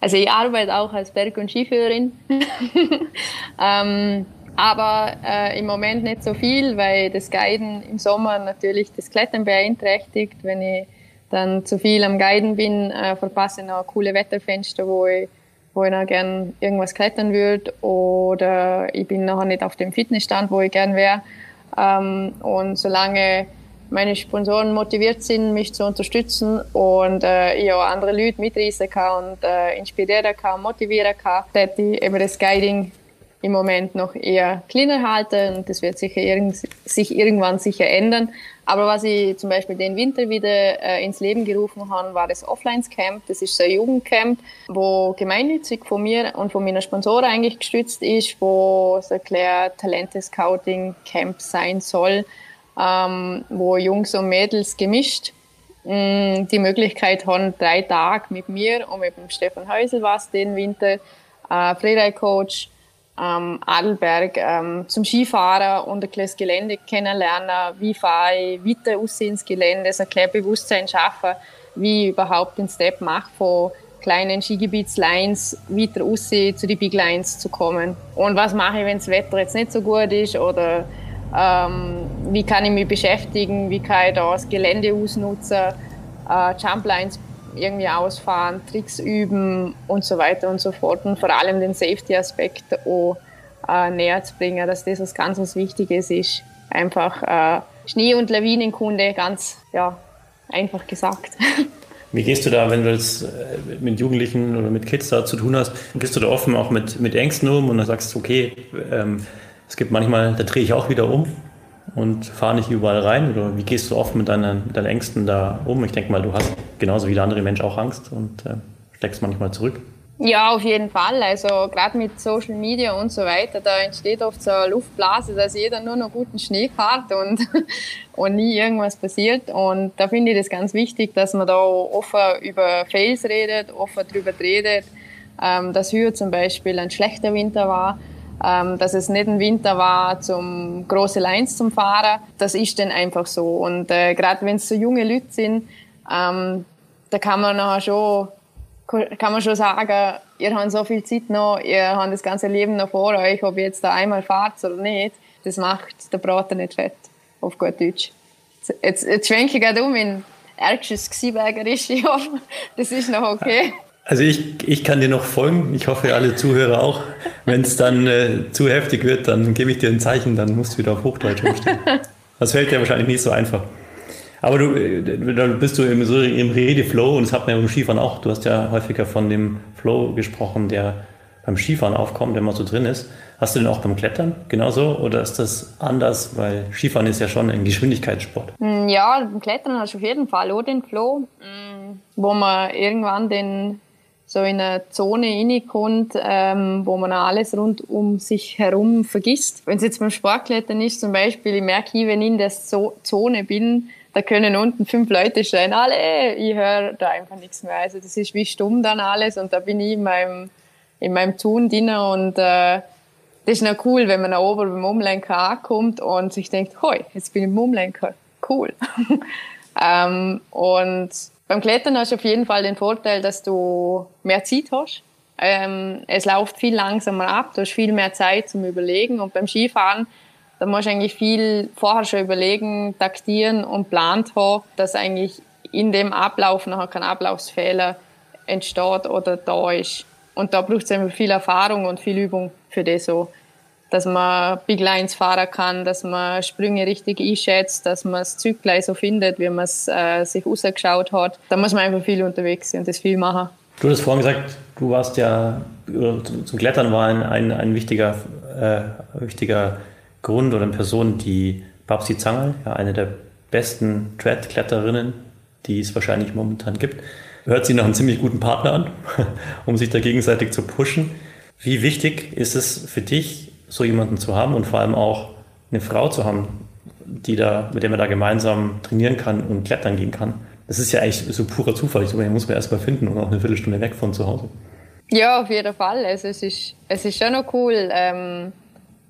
Also ich arbeite auch als Berg- und Skiführerin, ähm, aber äh, im Moment nicht so viel, weil das Guiden im Sommer natürlich das Klettern beeinträchtigt, wenn ich dann zu viel am Guiden bin, äh, verpasse ich noch coole Wetterfenster, wo ich, wo ich noch gern irgendwas klettern würde oder ich bin noch nicht auf dem Fitnessstand, wo ich gern wäre. Ähm, und solange meine Sponsoren motiviert sind, mich zu unterstützen und äh, ich auch andere Leute mitreißen kann und äh, inspirieren kann, motivieren kann, dass ich eben das Guiding im Moment noch eher kleiner halte und das wird sicher irg sich irgendwann sicher ändern. Aber was ich zum Beispiel den Winter wieder äh, ins Leben gerufen habe, war das Offlines Camp. Das ist so ein Jugendcamp, wo gemeinnützig von mir und von meiner Sponsoren eigentlich gestützt ist, wo so ein Talente Scouting Camp sein soll, ähm, wo Jungs und Mädels gemischt mh, mm, die Möglichkeit haben, drei Tage mit mir und mit dem Stefan Häusel was den Winter, äh, Freeride Coach, ähm, Adelberg ähm, zum Skifahren und ein kleines Gelände kennenlernen. Wie fahre ich weiter aus ins Gelände, so ein Bewusstsein schaffen, wie ich überhaupt den Step mache von kleinen Skigebietslines weiter raus zu den Big Lines zu kommen. Und was mache ich, wenn das Wetter jetzt nicht so gut ist oder ähm, wie kann ich mich beschäftigen, wie kann ich da das Gelände ausnutzen, äh, Jumplines irgendwie ausfahren, Tricks üben und so weiter und so fort. Und vor allem den Safety-Aspekt auch äh, näher zu bringen, dass das was ganz was Wichtiges ist. Einfach äh, Schnee- und Lawinenkunde, ganz ja, einfach gesagt. Wie gehst du da, wenn du jetzt äh, mit Jugendlichen oder mit Kids da zu tun hast, gehst du da offen auch mit, mit Ängsten um und dann sagst, okay, ähm, es gibt manchmal, da drehe ich auch wieder um und fahre nicht überall rein? Oder wie gehst du oft mit deinen, mit deinen Ängsten da um? Ich denke mal, du hast genauso wie der andere Mensch auch Angst und äh, steckst manchmal zurück. Ja, auf jeden Fall. Also gerade mit Social Media und so weiter, da entsteht oft so eine Luftblase, dass jeder nur noch guten Schnee fährt und, und nie irgendwas passiert. Und da finde ich das ganz wichtig, dass man da offen über Fails redet, offen darüber redet, ähm, dass hier zum Beispiel ein schlechter Winter war ähm, dass es nicht ein Winter war zum große Lines zum Fahren. Das ist dann einfach so. Und äh, gerade wenn es so junge Leute sind, ähm, da kann man nachher schon kann man schon sagen, ihr habt so viel Zeit noch, ihr habt das ganze Leben noch vor euch, ob ihr jetzt da einmal fahrt oder nicht, das macht der Braten nicht fett, auf gut Deutsch. Jetzt, jetzt schwenke ich gerade um in ärgstes Gsiberger ist, ich hoffe, das ist noch okay. Also ich, ich kann dir noch folgen. Ich hoffe, alle Zuhörer auch. Wenn es dann äh, zu heftig wird, dann gebe ich dir ein Zeichen, dann musst du wieder auf Hochdeutsch umstellen. Das fällt dir wahrscheinlich nicht so einfach. Aber du, äh, dann bist du im, so im Redeflow und das hat man ja beim Skifahren auch. Du hast ja häufiger von dem Flow gesprochen, der beim Skifahren aufkommt, der mal so drin ist. Hast du den auch beim Klettern genauso oder ist das anders? Weil Skifahren ist ja schon ein Geschwindigkeitssport. Mm, ja, beim Klettern hast du auf jeden Fall auch den Flow, mm, wo man irgendwann den so in eine Zone reinkommt, ähm, wo man alles rund um sich herum vergisst. Wenn es jetzt beim Sportklettern ist, zum Beispiel, ich merke, wenn ich in der Zone bin, da können unten fünf Leute schreien, alle, ich höre da einfach nichts mehr. Also das ist wie stumm dann alles und da bin ich in meinem, in meinem Tun drin und äh, das ist noch cool, wenn man da oben beim Umlenker ankommt und sich denkt, hoi, jetzt bin ich im Umlenker. Cool. ähm, und beim Klettern hast du auf jeden Fall den Vorteil, dass du mehr Zeit hast. Ähm, es läuft viel langsamer ab, du hast viel mehr Zeit zum Überlegen. Und beim Skifahren, da musst du eigentlich viel vorher schon überlegen, taktieren und plant haben, dass eigentlich in dem Ablauf nachher kein Ablaufsfehler entsteht oder da ist. Und da braucht es viel Erfahrung und viel Übung für das so dass man Big Lines fahren kann, dass man Sprünge richtig einschätzt, dass man das Züglein so findet, wie man es äh, sich rausgeschaut hat. Da muss man einfach viel unterwegs sein und das viel machen. Du hast vorhin gesagt, du warst ja, zum Klettern war ein, ein, ein wichtiger, äh, wichtiger Grund oder eine Person, die Babsi Zangerl, ja, eine der besten Dread-Kletterinnen, die es wahrscheinlich momentan gibt, hört sie noch einen ziemlich guten Partner an, um sich da gegenseitig zu pushen. Wie wichtig ist es für dich, so jemanden zu haben und vor allem auch eine Frau zu haben, die da, mit der man da gemeinsam trainieren kann und klettern gehen kann? Das ist ja eigentlich so purer Zufall. Ich glaube, den muss man erst mal finden und auch eine Viertelstunde weg von zu Hause. Ja, auf jeden Fall. Also es, ist, es ist schon noch cool, ähm,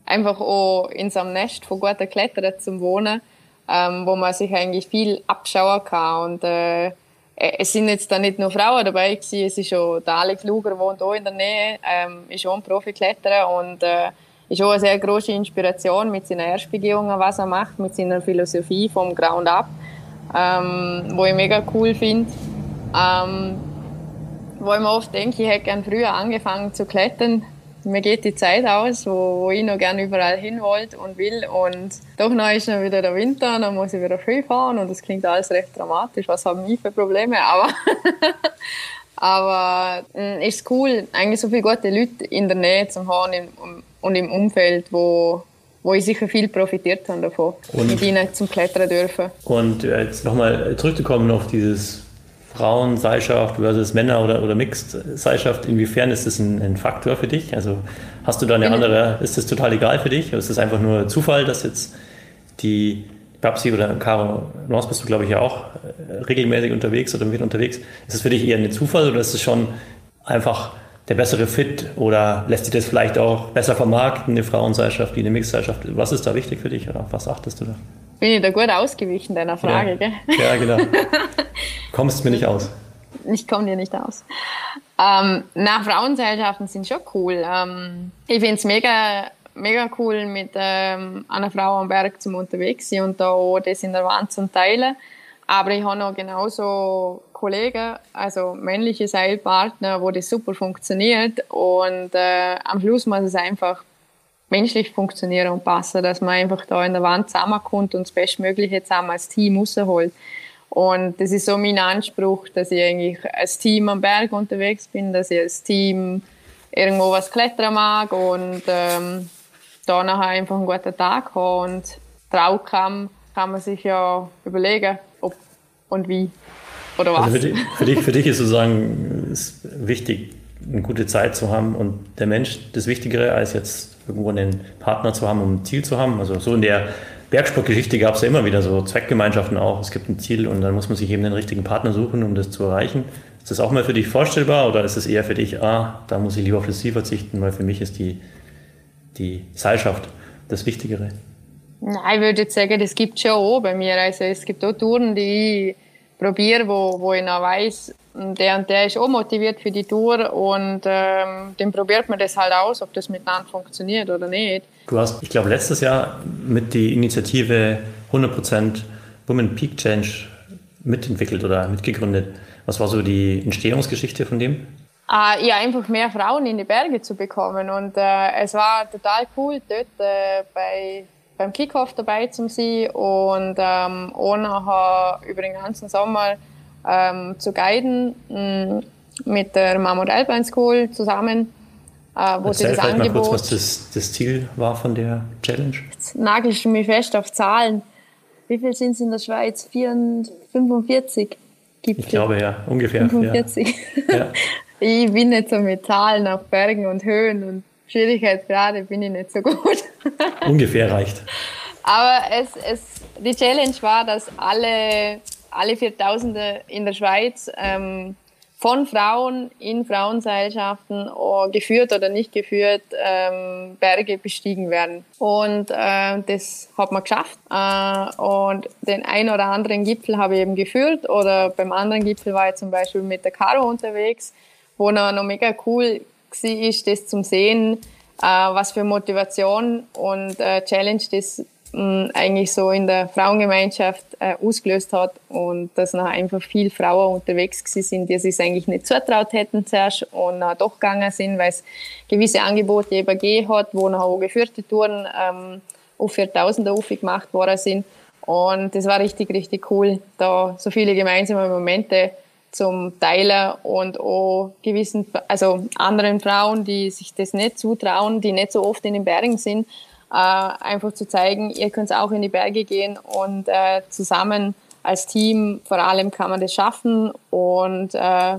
einfach auch in so einem Nest von guten Kletterern zu wohnen, ähm, wo man sich eigentlich viel abschauen kann. Und äh, es sind jetzt da nicht nur Frauen dabei gewesen, es ist auch der Alex Luger, wohnt auch in der Nähe, ähm, ist auch ein Profikletterer und äh, ist auch eine sehr große Inspiration mit seinen Erstbegehungen, was er macht, mit seiner Philosophie vom Ground Up ähm, wo ich mega cool finde. Ähm, wo ich mir oft denke, ich hätte gerne früher angefangen zu klettern. Mir geht die Zeit aus, wo, wo ich noch gerne überall hin wollte und will. Und doch noch ist dann wieder der Winter, dann muss ich wieder früh fahren und das klingt alles recht dramatisch. Was haben ich für Probleme? Aber, aber mm, ist cool, eigentlich so viele gute Leute in der Nähe zu haben und im Umfeld, wo, wo ich sicher viel profitiert habe davon, und, mit ihnen zum Klettern dürfen. Und äh, jetzt nochmal zurückzukommen auf dieses Frauen-Seilschaft versus Männer- oder, oder Mixed-Seilschaft, inwiefern ist das ein, ein, Faktor für dich? Also hast du da eine mhm. andere, ist das total egal für dich? Oder ist das einfach nur Zufall, dass jetzt die Babsi oder Caro Nors bist du, glaube ich, ja auch äh, regelmäßig unterwegs oder mit unterwegs. Ist das für dich eher ein Zufall oder ist es schon einfach der bessere Fit oder lässt sich das vielleicht auch besser vermarkten, eine Frauenseilschaft wie eine Mixseilschaft? Was ist da wichtig für dich oder was achtest du da? Bin ich da gut ausgewichen deiner Frage, ja. gell? Ja, genau. Kommst mir nicht aus. Ich komme dir nicht aus. Ähm, na, Frauenseilschaften sind schon cool. Ähm, ich finde es mega, mega cool, mit ähm, einer Frau am Berg zum unterwegs sein und da das in der Wand zu teilen. Aber ich habe noch genauso Kollegen, also männliche Seilpartner, wo das super funktioniert. Und äh, am Schluss muss es einfach menschlich funktionieren und passen, dass man einfach da in der Wand zusammenkommt und das Bestmögliche zusammen als Team rausholt. Und das ist so mein Anspruch, dass ich eigentlich als Team am Berg unterwegs bin, dass ich als Team irgendwo was klettern mag und ähm, da nachher einfach einen guten Tag habe. Und drauf kann, man sich ja überlegen, und wie oder was. Also für, dich, für, dich, für dich ist sozusagen ist wichtig, eine gute Zeit zu haben und der Mensch das Wichtigere, als jetzt irgendwo einen Partner zu haben, um ein Ziel zu haben. Also so in der Bergsportgeschichte gab es ja immer wieder so Zweckgemeinschaften auch. Es gibt ein Ziel und dann muss man sich eben den richtigen Partner suchen, um das zu erreichen. Ist das auch mal für dich vorstellbar oder ist es eher für dich, ah, da muss ich lieber auf das Ziel verzichten, weil für mich ist die, die Seilschaft das Wichtigere? Nein, ich würde jetzt sagen, das gibt es schon auch bei mir. Also es gibt auch Touren, die ich probiere, wo, wo ich noch weiss, der und der ist auch motiviert für die Tour und ähm, dann probiert man das halt aus, ob das miteinander funktioniert oder nicht. Du hast, ich glaube, letztes Jahr mit die Initiative 100% Women Peak Change mitentwickelt oder mitgegründet. Was war so die Entstehungsgeschichte von dem? Äh, ja, einfach mehr Frauen in die Berge zu bekommen und äh, es war total cool dort äh, bei beim Kickoff dabei zu sein und ähm, nachher über den ganzen Sommer ähm, zu guiden mh, mm, mit der Mammut Alpine School zusammen. Äh, wo Erzähl sie das Angebot, mal kurz, was das, das Ziel war von der Challenge. Jetzt nagelst du mich fest auf Zahlen. Wie viel sind es in der Schweiz? 45 gibt es. Ich glaube ja, ungefähr. 45. Ja. ja. ich bin nicht so mit Zahlen auf Bergen und Höhen und Schwierigkeitsgrade bin ich nicht so gut. Ungefähr reicht. Aber es, es, die Challenge war, dass alle, alle 4000 in der Schweiz ähm, von Frauen in Frauenseilschaften oh, geführt oder nicht geführt ähm, Berge bestiegen werden. Und äh, das hat man geschafft. Äh, und den einen oder anderen Gipfel habe ich eben geführt oder beim anderen Gipfel war ich zum Beispiel mit der Caro unterwegs, wo noch, noch mega cool war, das zum Sehen, äh, was für Motivation und äh, Challenge das mh, mm, eigentlich so in der Frauengemeinschaft äh, ausgelöst hat und dass noch einfach viele Frauen unterwegs sind, die sich eigentlich nicht zutraut hätten zuerst und äh, doch gegangen sind, weil es gewisse Angebote eben gegeben hat, wo noch auch geführte Touren ähm, auf 4000er gemacht worden sind. Und das war richtig, richtig cool, da so viele gemeinsame Momente zum Teilen und auch gewissen, also anderen Frauen, die sich das nicht zutrauen, die nicht so oft in den Bergen sind, äh, einfach zu zeigen, ihr könnt auch in die Berge gehen und äh, zusammen als Team vor allem kann man das schaffen und äh,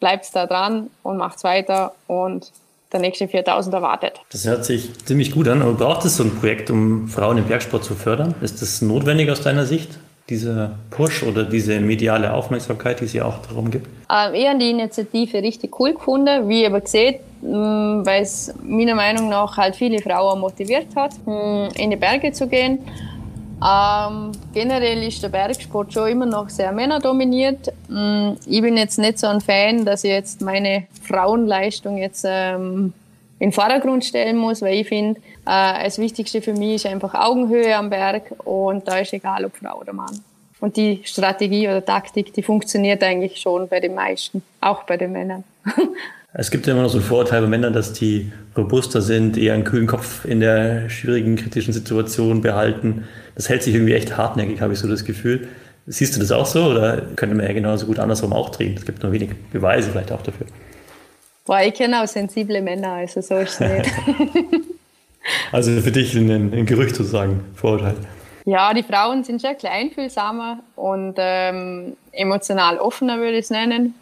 bleibt da dran und macht weiter und der nächste 4000 erwartet. Das hört sich ziemlich gut an. Aber braucht es so ein Projekt, um Frauen im Bergsport zu fördern? Ist das notwendig aus deiner Sicht? Dieser Push oder diese mediale Aufmerksamkeit, die es ja auch darum gibt? Ähm, eher die Initiative richtig cool gefunden, wie ihr aber seht, mm, weil es meiner Meinung nach halt viele Frauen motiviert hat, mm, in die Berge zu gehen. Ähm, generell ist der Bergsport schon immer noch sehr männerdominiert. Ähm, ich bin jetzt nicht so ein Fan, dass ich jetzt meine Frauenleistung jetzt ähm, in den Vordergrund stellen muss, weil ich finde, äh, das Wichtigste für mich ist einfach Augenhöhe am Berg und da ist egal, ob Frau oder Mann. Und die Strategie oder Taktik, die funktioniert eigentlich schon bei den meisten, auch bei den Männern. Es gibt ja immer noch so ein Vorurteil bei Männern, dass die robuster sind, eher einen kühlen Kopf in der schwierigen, kritischen Situation behalten. Das hält sich irgendwie echt hartnäckig, habe ich so das Gefühl. Siehst du das auch so oder könnte man ja genauso gut andersrum auch drehen? Es gibt nur wenig Beweise vielleicht auch dafür. Boah, ich kenne auch sensible Männer, also so ist es nicht. also für dich ein, ein Gerücht sozusagen, Vorurteil. Ja, die Frauen sind schon kleinfühlsamer und ähm, emotional offener, würde ich es nennen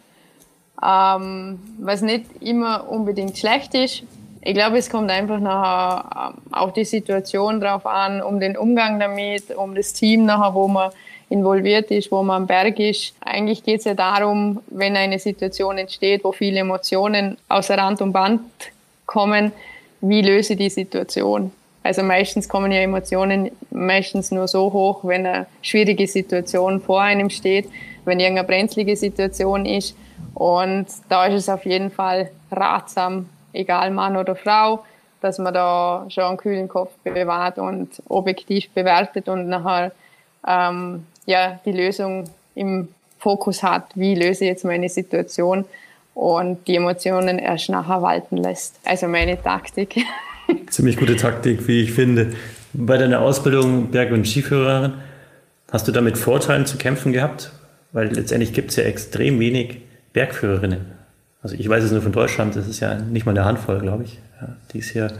ähm, was nicht immer unbedingt schlecht ist. Ich glaube, es kommt einfach nachher ähm, auf die Situation drauf an, um den Umgang damit, um das Team nachher, wo man involviert ist, wo man am Berg ist. Eigentlich geht es ja darum, wenn eine Situation entsteht, wo viele Emotionen außer Rand und Band kommen, wie löse ich die Situation? Also meistens kommen ja Emotionen meistens nur so hoch, wenn eine schwierige Situation vor einem steht, wenn irgendeine brenzlige Situation ist und da ist es auf jeden Fall ratsam, egal Mann oder Frau, dass man da schon einen kühlen Kopf bewahrt und objektiv bewertet und nachher ähm, ja, die Lösung im Fokus hat, wie löse ich jetzt meine Situation und die Emotionen erst nachher walten lässt. Also meine Taktik. Ziemlich gute Taktik, wie ich finde. Bei deiner Ausbildung Berg- und Skiführerin, hast du damit Vorteilen zu kämpfen gehabt? Weil letztendlich gibt es ja extrem wenig Bergführerinnen. Also ich weiß es nur von Deutschland, das ist ja nicht mal eine Handvoll, glaube ich, die es hier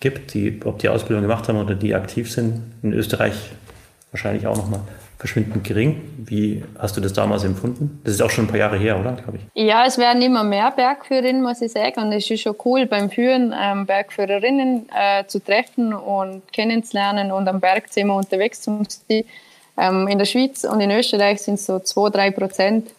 gibt, die, ob die Ausbildung gemacht haben oder die aktiv sind. In Österreich wahrscheinlich auch nochmal verschwindend gering. Wie hast du das damals empfunden? Das ist auch schon ein paar Jahre her, oder? Glaube ich. Ja, es werden immer mehr Bergführerinnen, muss ich sagen. Und es ist schon cool beim Führen, ähm, Bergführerinnen äh, zu treffen und kennenzulernen und am Berg sind wir unterwegs zum Ähm, in der Schweiz und in Österreich sind es so 2-3 Prozent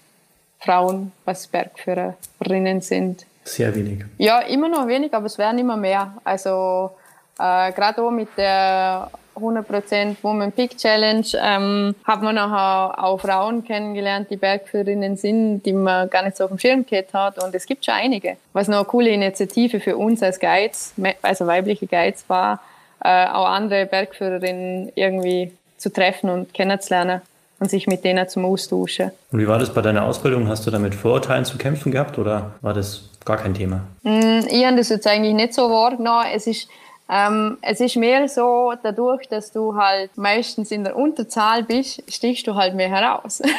Frauen, was Bergführerinnen sind. Sehr wenig. Ja, immer noch wenig, aber es werden immer mehr. Also äh, gerade auch mit der 100% Woman Peak Challenge ähm, hat man nachher auch Frauen kennengelernt, die Bergführerinnen sind, die man gar nicht so auf dem Schirm gehabt hat. Und es gibt schon einige. Was noch eine coole Initiative für uns als Guides, also weibliche Guides war, äh, auch andere Bergführerinnen irgendwie zu treffen und kennenzulernen und sich mit denen zum Austauschen. Und wie war das bei deiner Ausbildung? Hast du da mit Vorurteilen zu kämpfen gehabt oder war das gar kein Thema? Mm, ich habe das jetzt eigentlich nicht so wahrgenommen. Es ist, ähm, es ist mehr so, dadurch, dass du halt meistens in der Unterzahl bist, stichst du halt mehr heraus.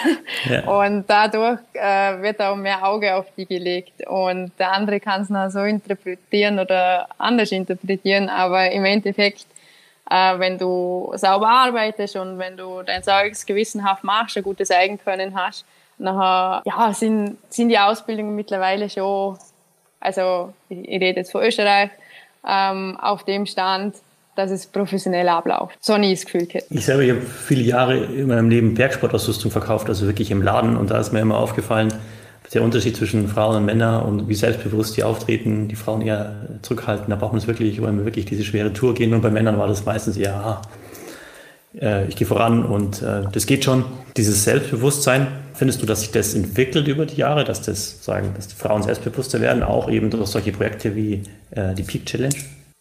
Ja. Und dadurch äh, wird auch mehr Auge auf dich gelegt. Und der andere kann es noch so interpretieren oder anders interpretieren, aber im Endeffekt äh, wenn du sauber arbeitest und wenn du dein Zeugs gewissenhaft machst, ein gutes Eigenkönnen hast, nachher ja, sind, sind die Ausbildungen mittlerweile schon, also ich, ich rede jetzt von Österreich, ähm, auf dem Stand, dass es professionell abläuft. So nie das Gefühl gehabt. Ich selber habe viele Jahre in meinem Leben Bergsportausrüstung verkauft, also wirklich im Laden und da ist mir immer aufgefallen, der Unterschied zwischen Frauen und Männern und wie selbstbewusst die auftreten, die Frauen eher zurückhalten, da braucht man es wirklich, wollen wir wirklich diese schwere Tour gehen und bei Männern war das meistens eher, ah, äh, ich gehe voran und äh, das geht schon. Dieses Selbstbewusstsein, findest du, dass sich das entwickelt über die Jahre, dass das sagen, dass die Frauen selbstbewusster werden, auch eben durch solche Projekte wie äh, die Peak Challenge?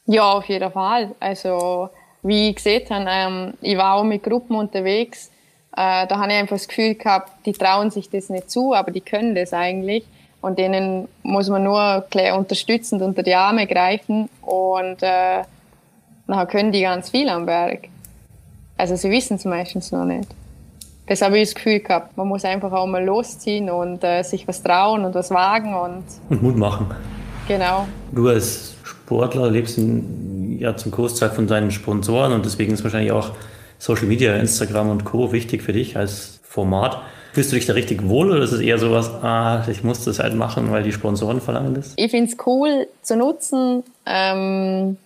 Ja, auf jeden Fall. Also wie ich gesehen habe, ähm, ich war auch mit Gruppen unterwegs äh, da habe ich einfach das Gefühl gehabt, die trauen sich das nicht zu, aber die können das eigentlich. Und denen muss man nur unterstützend unter die Arme greifen und äh, dann können die ganz viel am Berg. Also sie wissen es meistens noch nicht. das habe ich das Gefühl gehabt. Man muss einfach auch mal losziehen und äh, sich was trauen und was wagen und, und Mut machen. Genau. Du als Sportler lebst in, ja zum Großteil von deinen Sponsoren und deswegen ist wahrscheinlich auch Social Media, Instagram und Co. wichtig für dich als Format. Fühlst du dich da richtig wohl oder ist es eher sowas, ah, ich muss das halt machen, weil die Sponsoren verlangen das? Ich finde es cool zu nutzen, ähm,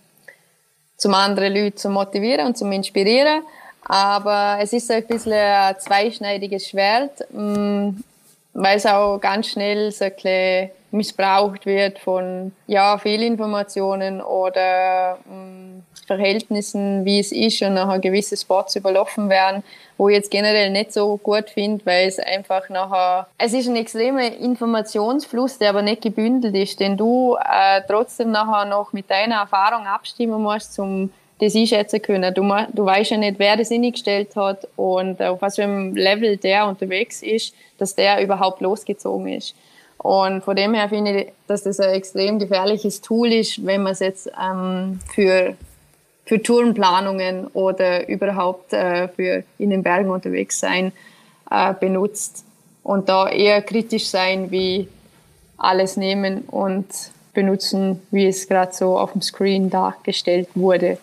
zum andere Leute zu motivieren und zu inspirieren. Aber es ist ein bisschen ein zweischneidiges Schwert, mm, weil es auch ganz schnell so ein missbraucht wird von ja, Fehlinformationen oder mh, Verhältnissen, wie es ist und nachher gewisse Spots überlaufen werden, wo ich jetzt generell nicht so gut finde, weil es einfach nachher, es ist ein extremer Informationsfluss, der aber nicht gebündelt ist, den du äh, trotzdem nachher noch mit deiner Erfahrung abstimmen musst, zum das einschätzen können. Du, du weißt ja nicht, wer das eingestellt hat und auf was für einem Level der unterwegs ist, dass der überhaupt losgezogen ist. Und von dem her finde ich, dass das ein extrem gefährliches Tool ist, wenn man es jetzt ähm, für, für Tourenplanungen oder überhaupt äh, für in den Bergen unterwegs sein äh, benutzt. Und da eher kritisch sein, wie alles nehmen und benutzen, wie es gerade so auf dem Screen dargestellt wurde,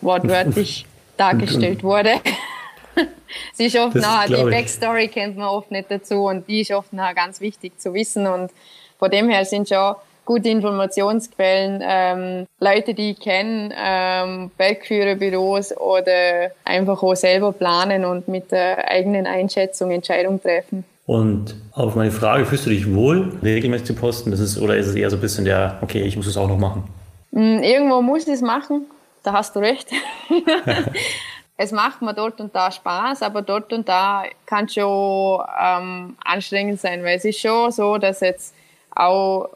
wortwörtlich dargestellt wurde. Sie ist oft nachher, die Backstory kennt man oft nicht dazu und die ist oft nachher ganz wichtig zu wissen und von dem her sind schon gute Informationsquellen, ähm, Leute, die ich kenne, ähm, Bergführerbüros oder einfach auch selber planen und mit der eigenen Einschätzung Entscheidungen treffen. Und auf meine Frage, fühlst du dich wohl, regelmäßig zu posten? Das ist, oder ist es eher so ein bisschen der, okay, ich muss es auch noch machen? Mm, irgendwo muss ich es machen, da hast du recht. es macht mir dort und da Spaß, aber dort und da kann schon ähm, anstrengend sein, weil es ist schon so, dass jetzt auch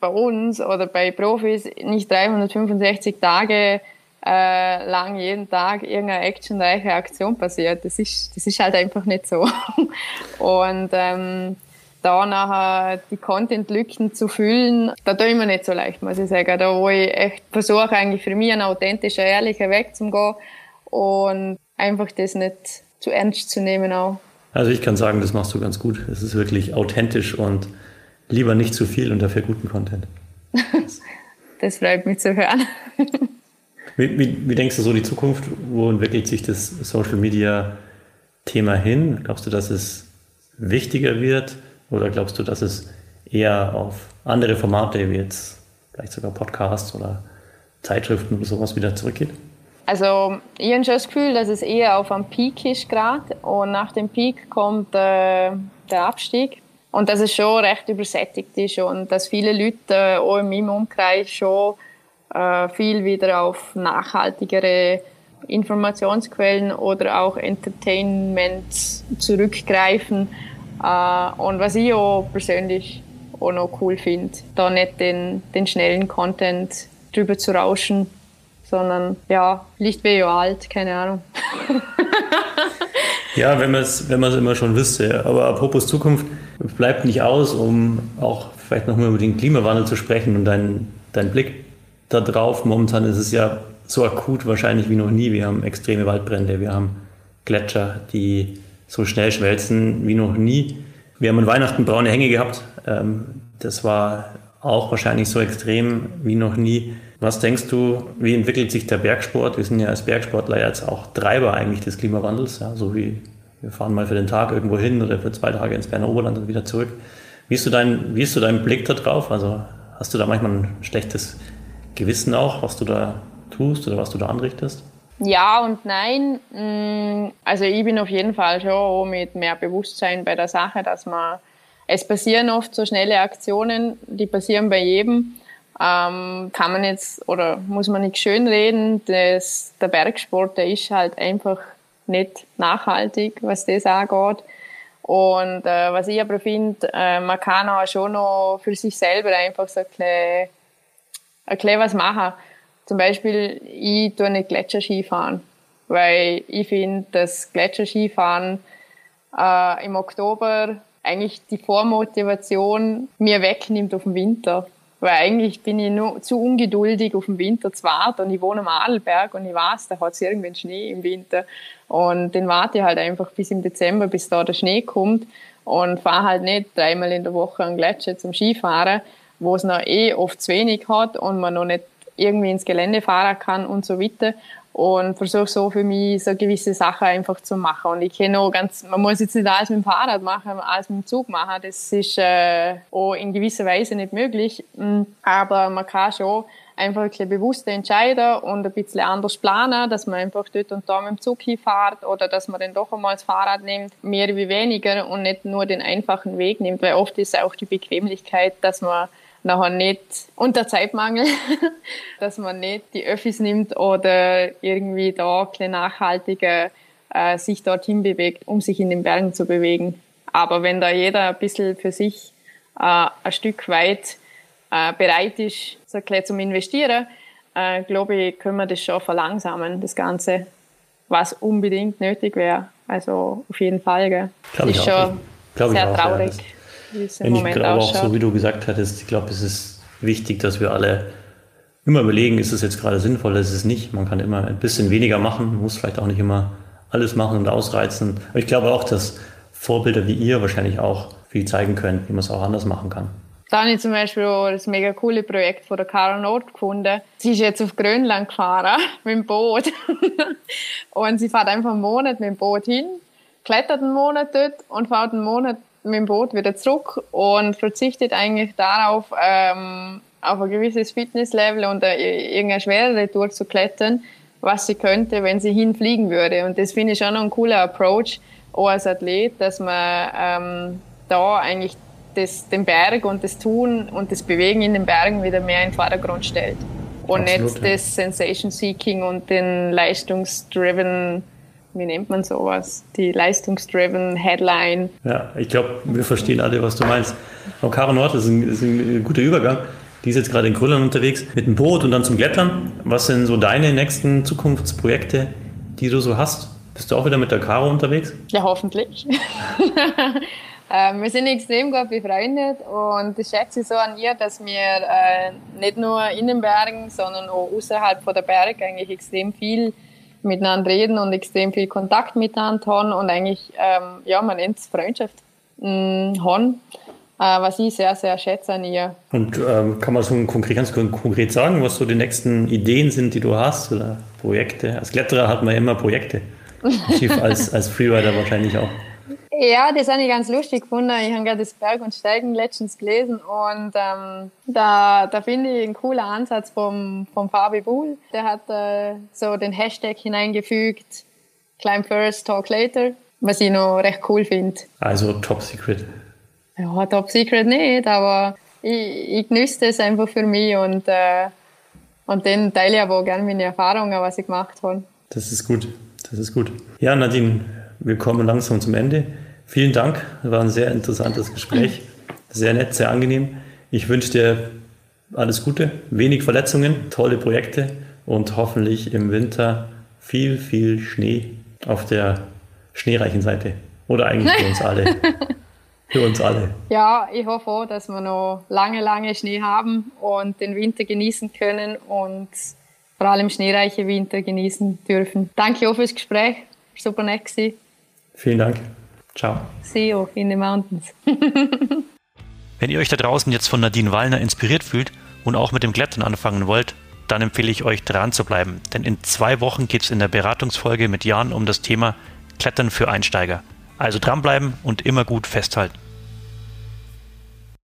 bei uns oder bei Profis nicht 365 Tage äh, lang jeden Tag irgendeine actionreiche Aktion passiert. Das ist, das ist halt einfach nicht so. Und ähm, da nachher die Content-Lücken zu füllen, da tue ich mir nicht so leicht, muss ich sagen. Da wo ich echt versuche, eigentlich für mich einen authentischen, ehrlichen Weg zu gehen und einfach das nicht zu ernst zu nehmen auch. Also ich kann sagen, das machst du ganz gut. Es ist wirklich authentisch und lieber nicht zu viel und dafür guten Content. das freut mich zu hören. wie, wie, wie, denkst du so die Zukunft? Wo entwickelt sich das Social Media Thema hin? Glaubst du, dass es wichtiger wird oder glaubst du, dass es eher auf andere Formate wie jetzt vielleicht sogar Podcasts oder Zeitschriften oder sowas wieder zurückgeht? Also ich habe schon das Gefühl, dass es eher auf einem Peak ist gerade und nach dem Peak kommt äh, der Abstieg. Und dass es schon recht übersättigt ist und dass viele Leute äh, auch in meinem Umkreis schon äh, viel wieder auf nachhaltigere Informationsquellen oder auch Entertainment zurückgreifen und was ich auch persönlich auch noch cool finde, da nicht den, den schnellen Content drüber zu rauschen, sondern ja, Licht wäre ja alt, keine Ahnung. ja, wenn man es wenn immer schon wüsste. Aber apropos Zukunft, bleibt nicht aus, um auch vielleicht nochmal über den Klimawandel zu sprechen und deinen dein Blick da drauf. Momentan ist es ja so akut wahrscheinlich wie noch nie. Wir haben extreme Waldbrände, wir haben Gletscher, die so schnell schmelzen wie noch nie. Wir haben an Weihnachten braune Hänge gehabt. Ähm, das war auch wahrscheinlich so extrem wie noch nie. Was denkst du, wie entwickelt sich der Bergsport? Wir sind ja als Bergsportler jetzt auch Treiber eigentlich des Klimawandels, ja, so wie wir fahren mal für den Tag irgendwo hin oder für zwei Tage ins Berner Oberland und wieder zurück. Wie ist, du dein, wie ist du dein Blick da drauf? Also hast du da manchmal ein schlechtes Gewissen auch, was du da tust oder was du da anrichtest? Ja und nein. Mm, also ich bin auf jeden Fall schon mit mehr Bewusstsein bei der Sache, dass man, es passieren oft so schnelle Aktionen, die passieren bei jedem ähm, kann man jetzt oder muss man nicht schönreden, das, der Bergsport, der ist halt einfach nicht nachhaltig, was das angeht. Und äh, was ich aber finde, äh, man kann auch schon noch für sich selber einfach so ein bisschen, ein bisschen was machen. Zum Beispiel, ich tue nicht Gletscherski fahren, weil ich finde, dass Gletscherskifahren äh, im Oktober eigentlich die Vormotivation mir wegnimmt auf den Winter. Weil eigentlich bin ich nur zu ungeduldig, auf den Winter zu warten. Und ich wohne am Adelberg und ich weiß, da hat es irgendwann Schnee im Winter. Und den warte ich halt einfach bis im Dezember, bis da der Schnee kommt. Und fahre halt nicht dreimal in der Woche an Gletscher zum Skifahren, wo es noch eh oft zu wenig hat und man noch nicht irgendwie ins Gelände fahren kann und so weiter und versuche so für mich so gewisse Sachen einfach zu machen. Und ich kenne auch ganz, man muss jetzt nicht alles mit dem Fahrrad machen, alles mit dem Zug machen. Das ist äh, auch in gewisser Weise nicht möglich. Mm, aber man kann schon einfach ein bisschen bewusster entscheiden und ein bisschen anders planen, dass man einfach dort und da mit dem Zug hinfährt oder dass man dann doch einmal das Fahrrad nimmt, mehr wie weniger und nicht nur den einfachen Weg nimmt, weil oft ist auch die Bequemlichkeit, dass man nachher nicht unter Zeitmangel, dass man nicht die Öffis nimmt oder irgendwie da ein nachhaltiger äh, sich dorthin bewegt, um sich in den Bergen zu bewegen. Aber wenn da jeder ein bisschen für sich äh, ein Stück weit äh, bereit ist, so ein zum Investieren, äh, glaube ich, können wir das schon verlangsamen, das Ganze, was unbedingt nötig wäre. Also auf jeden Fall. Gell. Das ist schon sehr traurig. Ja, wie es im Moment ich glaube ausschaut. auch, so wie du gesagt hattest, ich glaube, es ist wichtig, dass wir alle immer überlegen, ist es jetzt gerade sinnvoll, ist es nicht. Man kann immer ein bisschen weniger machen, muss vielleicht auch nicht immer alles machen und ausreizen. Aber ich glaube auch, dass Vorbilder wie ihr wahrscheinlich auch viel zeigen können, wie man es auch anders machen kann. Da habe ich zum Beispiel auch das mega coole Projekt von der Cara Nord gefunden. Sie ist jetzt auf Grönland gefahren mit dem Boot. und sie fährt einfach einen Monat mit dem Boot hin, klettert einen Monat dort und fährt einen Monat mit dem Boot wieder zurück und verzichtet eigentlich darauf, ähm, auf ein gewisses Fitnesslevel und äh, irgendeine schwerere Tour zu klettern, was sie könnte, wenn sie hinfliegen würde. Und das finde ich schon noch ein cooler Approach, auch als Athlet, dass man ähm, da eigentlich das, den Berg und das Tun und das Bewegen in den Bergen wieder mehr in den Vordergrund stellt. Und Absolut, nicht ja. das Sensation Seeking und den leistungsdriven wie nennt man sowas? Die leistungsdriven Headline. Ja, ich glaube, wir verstehen alle, was du meinst. Auch Caro Nord ist ein, ist ein guter Übergang. Die ist jetzt gerade in Grönland unterwegs mit dem Boot und dann zum Klettern. Was sind so deine nächsten Zukunftsprojekte, die du so hast? Bist du auch wieder mit der Caro unterwegs? Ja, hoffentlich. Ähm, wir sind extrem gut befreundet und ich schätze so an ihr, dass wir äh, nicht nur in den Bergen, sondern auch außerhalb von der Berge eigentlich extrem viel miteinander reden und extrem viel Kontakt miteinander haben und eigentlich, ähm, ja, man nennt es Freundschaft mh, mm, haben, äh, was ich sehr, sehr schätze an ihr. Und ähm, kann man so konkret, ganz konkret sagen, was so die nächsten Ideen sind, die du hast oder Projekte? Als Kletterer hat man immer Projekte. als, als Freerider wahrscheinlich auch. Ja, das habe ich ganz lustig gefunden. Ich habe gerade das Berg- und Steigen letztens gelesen und ähm, da, da finde ich einen coolen Ansatz vom, vom Fabi Buhl. Der hat äh, so den Hashtag hineingefügt, Climb First, Talk Later, was ich noch recht cool finde. Also Top Secret. Ja, Top Secret nicht, aber ich, ich genieße das einfach für mich und, äh, und dann teile ich aber auch gerne meine Erfahrungen, was ich gemacht habe. Das ist gut, das ist gut. Ja, Nadine, wir kommen langsam zum Ende. Vielen Dank, war ein sehr interessantes Gespräch. Sehr nett, sehr angenehm. Ich wünsche dir alles Gute, wenig Verletzungen, tolle Projekte und hoffentlich im Winter viel, viel Schnee auf der schneereichen Seite. Oder eigentlich für uns alle. Für uns alle. Ja, ich hoffe auch, dass wir noch lange, lange Schnee haben und den Winter genießen können und vor allem schneereiche Winter genießen dürfen. Danke auch fürs Gespräch. Super nett gewesen. Vielen Dank. Ciao. See you in the mountains. Wenn ihr euch da draußen jetzt von Nadine Wallner inspiriert fühlt und auch mit dem Klettern anfangen wollt, dann empfehle ich euch dran zu bleiben. Denn in zwei Wochen geht es in der Beratungsfolge mit Jan um das Thema Klettern für Einsteiger. Also dranbleiben und immer gut festhalten.